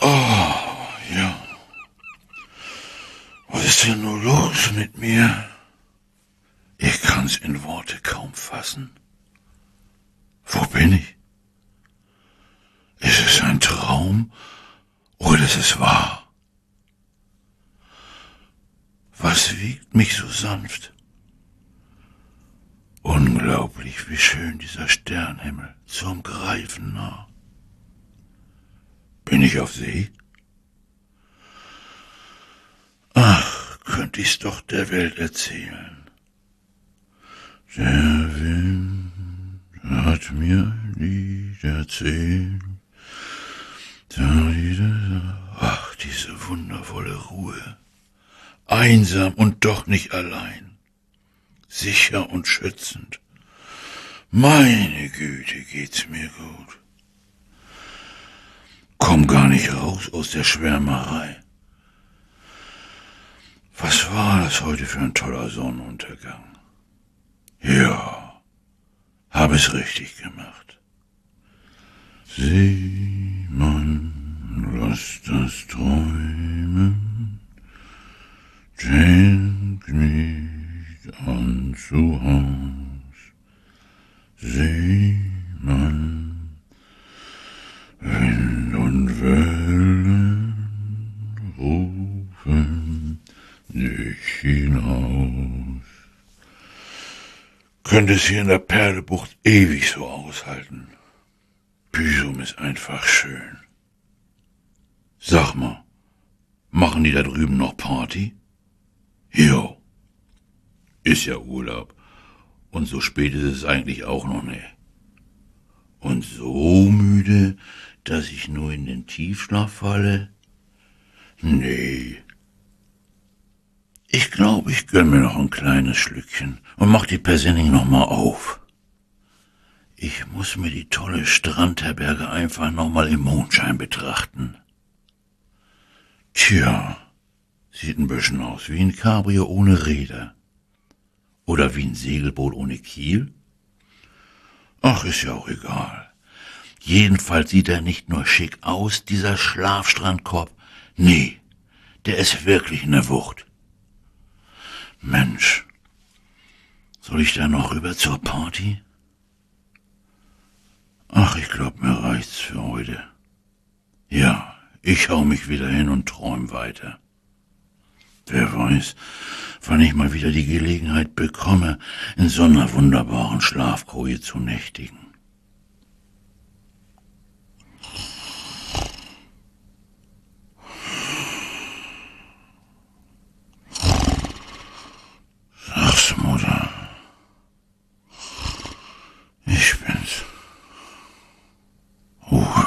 Oh, ja. Was ist denn nur los mit mir? Ich kann's in Worte kaum fassen. Wo bin ich? Ist es ein Traum oder ist es wahr? Was wiegt mich so sanft? Unglaublich, wie schön dieser Sternhimmel zum Greifen nah. Bin ich auf See? Ach, könnte ich's doch der Welt erzählen. Der Wind hat mir Lied erzählt. Ach, diese wundervolle Ruhe. Einsam und doch nicht allein. Sicher und schützend. Meine Güte, geht's mir gut. Komm gar nicht raus aus der Schwärmerei. Was war das heute für ein toller Sonnenuntergang? Ja, hab es richtig gemacht. Sieh, man, lass das träumen, denk nicht an zu Haus. Sieh, Wind und Wellen rufen dich hinaus. Könnte es hier in der Perlebucht ewig so aushalten. Büsum ist einfach schön. Sag mal, machen die da drüben noch Party? Jo. Ist ja Urlaub. Und so spät ist es eigentlich auch noch nicht. Und so müde, dass ich nur in den Tiefschlaf falle? Nee. Ich glaube, ich gönn mir noch ein kleines Schlückchen und mach die Persenning noch mal auf. Ich muss mir die tolle Strandherberge einfach noch mal im Mondschein betrachten. Tja, sieht ein bisschen aus wie ein Cabrio ohne Räder. Oder wie ein Segelboot ohne Kiel. Ach, ist ja auch egal. Jedenfalls sieht er nicht nur schick aus, dieser Schlafstrandkorb. Nee, der ist wirklich eine Wucht. Mensch, soll ich da noch rüber zur Party? Ach, ich glaub, mir reicht's für heute. Ja, ich hau mich wieder hin und träum weiter. Wer weiß, wann ich mal wieder die Gelegenheit bekomme, in so einer wunderbaren Schlafkoje zu nächtigen. Sag's, Mutter. Ich bin's. Ruhe.